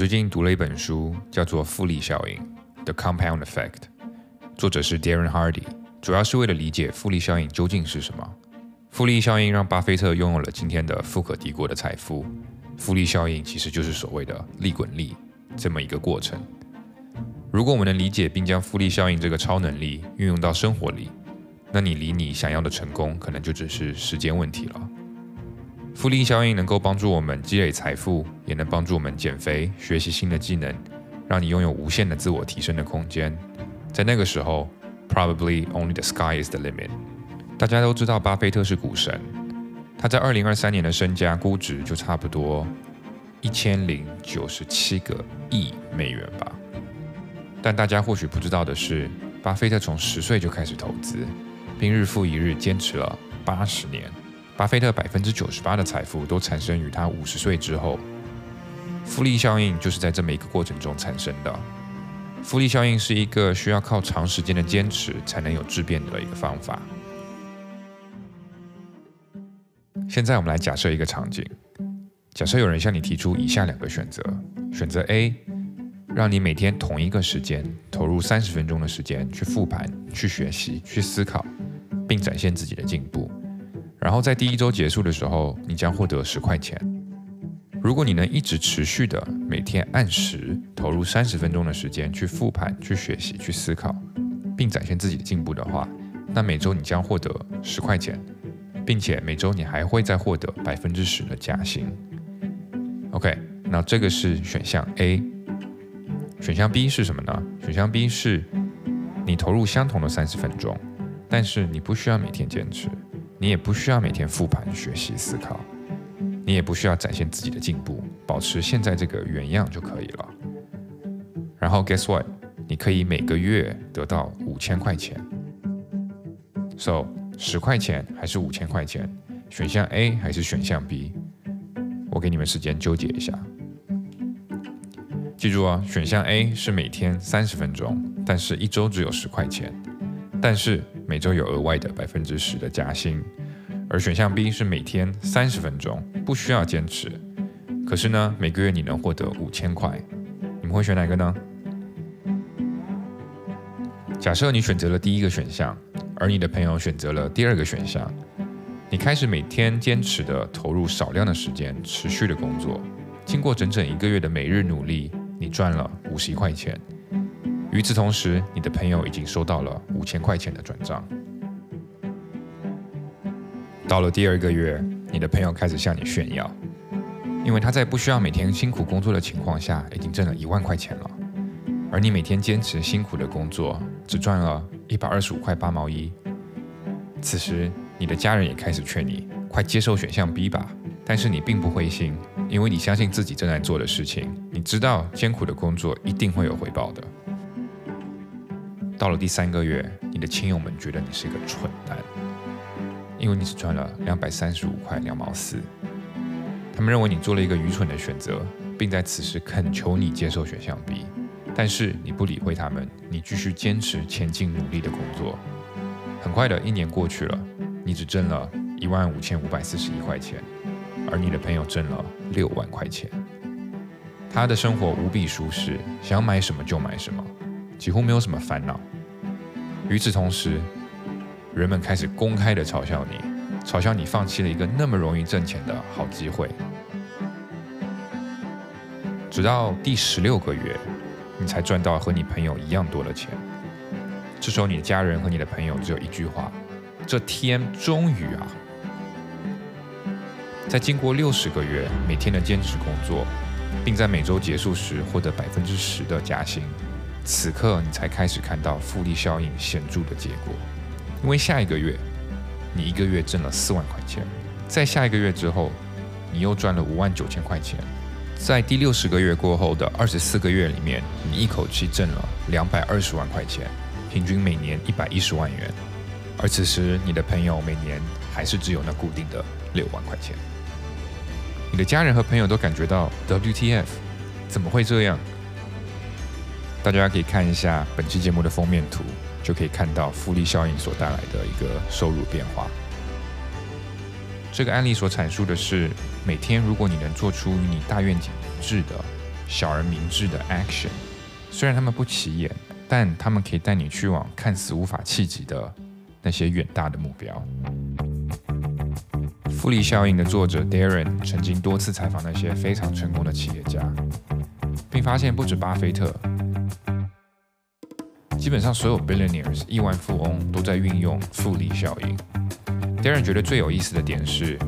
最近读了一本书，叫做《复利效应》（The Compound Effect），作者是 Darren Hardy，主要是为了理解复利效应究竟是什么。复利效应让巴菲特拥有了今天的富可敌国的财富。复利效应其实就是所谓的利滚利这么一个过程。如果我们能理解并将复利效应这个超能力运用到生活里，那你离你想要的成功可能就只是时间问题了。复利效应能够帮助我们积累财富，也能帮助我们减肥、学习新的技能，让你拥有无限的自我提升的空间。在那个时候，probably only the sky is the limit。大家都知道巴菲特是股神，他在二零二三年的身家估值就差不多一千零九十七个亿美元吧。但大家或许不知道的是，巴菲特从十岁就开始投资，并日复一日坚持了八十年。巴菲特百分之九十八的财富都产生于他五十岁之后。复利效应就是在这么一个过程中产生的。复利效应是一个需要靠长时间的坚持才能有质变的一个方法。现在我们来假设一个场景：假设有人向你提出以下两个选择，选择 A，让你每天同一个时间投入三十分钟的时间去复盘、去学习、去思考，并展现自己的进步。然后在第一周结束的时候，你将获得十块钱。如果你能一直持续的每天按时投入三十分钟的时间去复盘、去学习、去思考，并展现自己的进步的话，那每周你将获得十块钱，并且每周你还会再获得百分之十的加薪。OK，那这个是选项 A。选项 B 是什么呢？选项 B 是你投入相同的三十分钟，但是你不需要每天坚持。你也不需要每天复盘学习思考，你也不需要展现自己的进步，保持现在这个原样就可以了。然后 guess what？你可以每个月得到五千块钱。So 十块钱还是五千块钱？选项 A 还是选项 B？我给你们时间纠结一下。记住啊，选项 A 是每天三十分钟，但是一周只有十块钱，但是。每周有额外的百分之十的加薪，而选项 B 是每天三十分钟，不需要坚持，可是呢，每个月你能获得五千块，你们会选哪个呢？假设你选择了第一个选项，而你的朋友选择了第二个选项，你开始每天坚持的投入少量的时间，持续的工作，经过整整一个月的每日努力，你赚了五十一块钱。与此同时，你的朋友已经收到了五千块钱的转账。到了第二个月，你的朋友开始向你炫耀，因为他在不需要每天辛苦工作的情况下，已经挣了一万块钱了，而你每天坚持辛苦的工作，只赚了一百二十五块八毛一。此时，你的家人也开始劝你，快接受选项 B 吧。但是你并不灰心，因为你相信自己正在做的事情，你知道艰苦的工作一定会有回报的。到了第三个月，你的亲友们觉得你是一个蠢蛋，因为你只赚了两百三十五块两毛四。他们认为你做了一个愚蠢的选择，并在此时恳求你接受选项 B。但是你不理会他们，你继续坚持前进努力的工作。很快的一年过去了，你只挣了一万五千五百四十一块钱，而你的朋友挣了六万块钱。他的生活无比舒适，想买什么就买什么。几乎没有什么烦恼。与此同时，人们开始公开的嘲笑你，嘲笑你放弃了一个那么容易挣钱的好机会。直到第十六个月，你才赚到和你朋友一样多的钱。这时候，你的家人和你的朋友只有一句话：“这天终于啊！”在经过六十个月每天的坚持工作，并在每周结束时获得百分之十的加薪。此刻你才开始看到复利效应显著的结果，因为下一个月你一个月挣了四万块钱，在下一个月之后，你又赚了五万九千块钱，在第六十个月过后的二十四个月里面，你一口气挣了两百二十万块钱，平均每年一百一十万元，而此时你的朋友每年还是只有那固定的六万块钱，你的家人和朋友都感觉到 WTF，怎么会这样？大家可以看一下本期节目的封面图，就可以看到复利效应所带来的一个收入变化。这个案例所阐述的是，每天如果你能做出与你大愿景一致的小而明智的 action。虽然他们不起眼，但他们可以带你去往看似无法企及的那些远大的目标。复利效应的作者 Darren 曾经多次采访那些非常成功的企业家，并发现不止巴菲特，基本上所有 billionaires 亿万富翁都在运用复利效应。Darren 觉得最有意思的点是，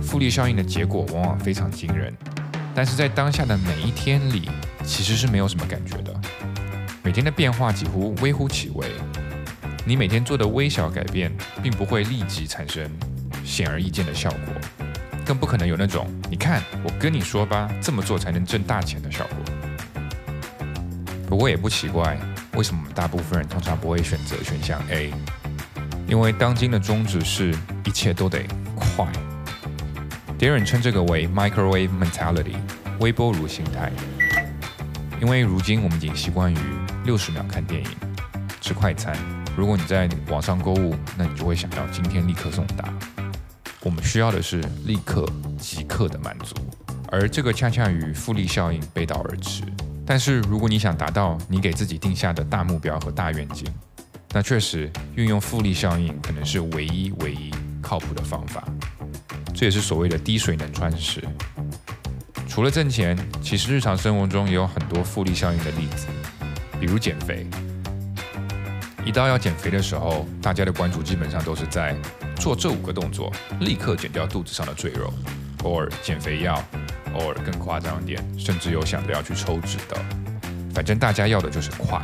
复利效应的结果往往非常惊人，但是在当下的每一天里，其实是没有什么感觉的。每天的变化几乎微乎其微，你每天做的微小改变，并不会立即产生显而易见的效果，更不可能有那种“你看，我跟你说吧，这么做才能挣大钱”的效果。不过也不奇怪，为什么我们大部分人通常不会选择选项 A？因为当今的宗旨是一切都得快。Darren 称这个为 microwave mentality，微波炉心态。因为如今我们已经习惯于六十秒看电影、吃快餐。如果你在网上购物，那你就会想要今天立刻送达。我们需要的是立刻即刻的满足，而这个恰恰与复利效应背道而驰。但是如果你想达到你给自己定下的大目标和大愿景，那确实，运用复利效应可能是唯一唯一靠谱的方法。这也是所谓的滴水能穿石。除了挣钱，其实日常生活中也有很多复利效应的例子，比如减肥。一到要减肥的时候，大家的关注基本上都是在做这五个动作，立刻减掉肚子上的赘肉，偶尔减肥药，偶尔更夸张点，甚至有想着要去抽脂的。反正大家要的就是快。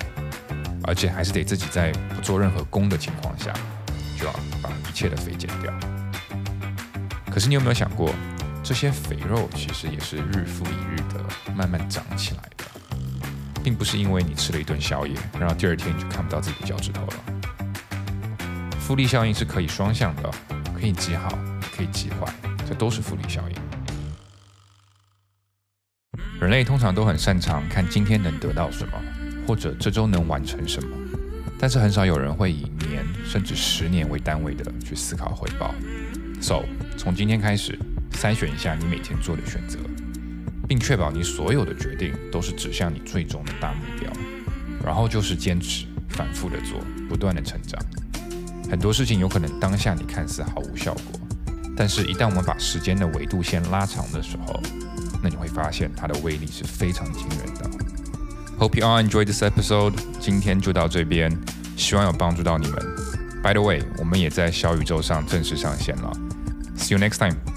而且还是得自己在不做任何功的情况下，就要把一切的肥减掉。可是你有没有想过，这些肥肉其实也是日复一日的慢慢长起来的，并不是因为你吃了一顿宵夜，然后第二天你就看不到自己的脚趾头了。复利效应是可以双向的，可以极好，可以极坏，这都是复利效应。人类通常都很擅长看今天能得到什么。或者这周能完成什么？但是很少有人会以年甚至十年为单位的去思考回报。So，从今天开始，筛选一下你每天做的选择，并确保你所有的决定都是指向你最终的大目标。然后就是坚持，反复的做，不断的成长。很多事情有可能当下你看似毫无效果，但是一旦我们把时间的维度线拉长的时候，那你会发现它的威力是非常惊人的。Hope you all enjoy this episode。今天就到这边，希望有帮助到你们。By the way，我们也在小宇宙上正式上线了。See you next time.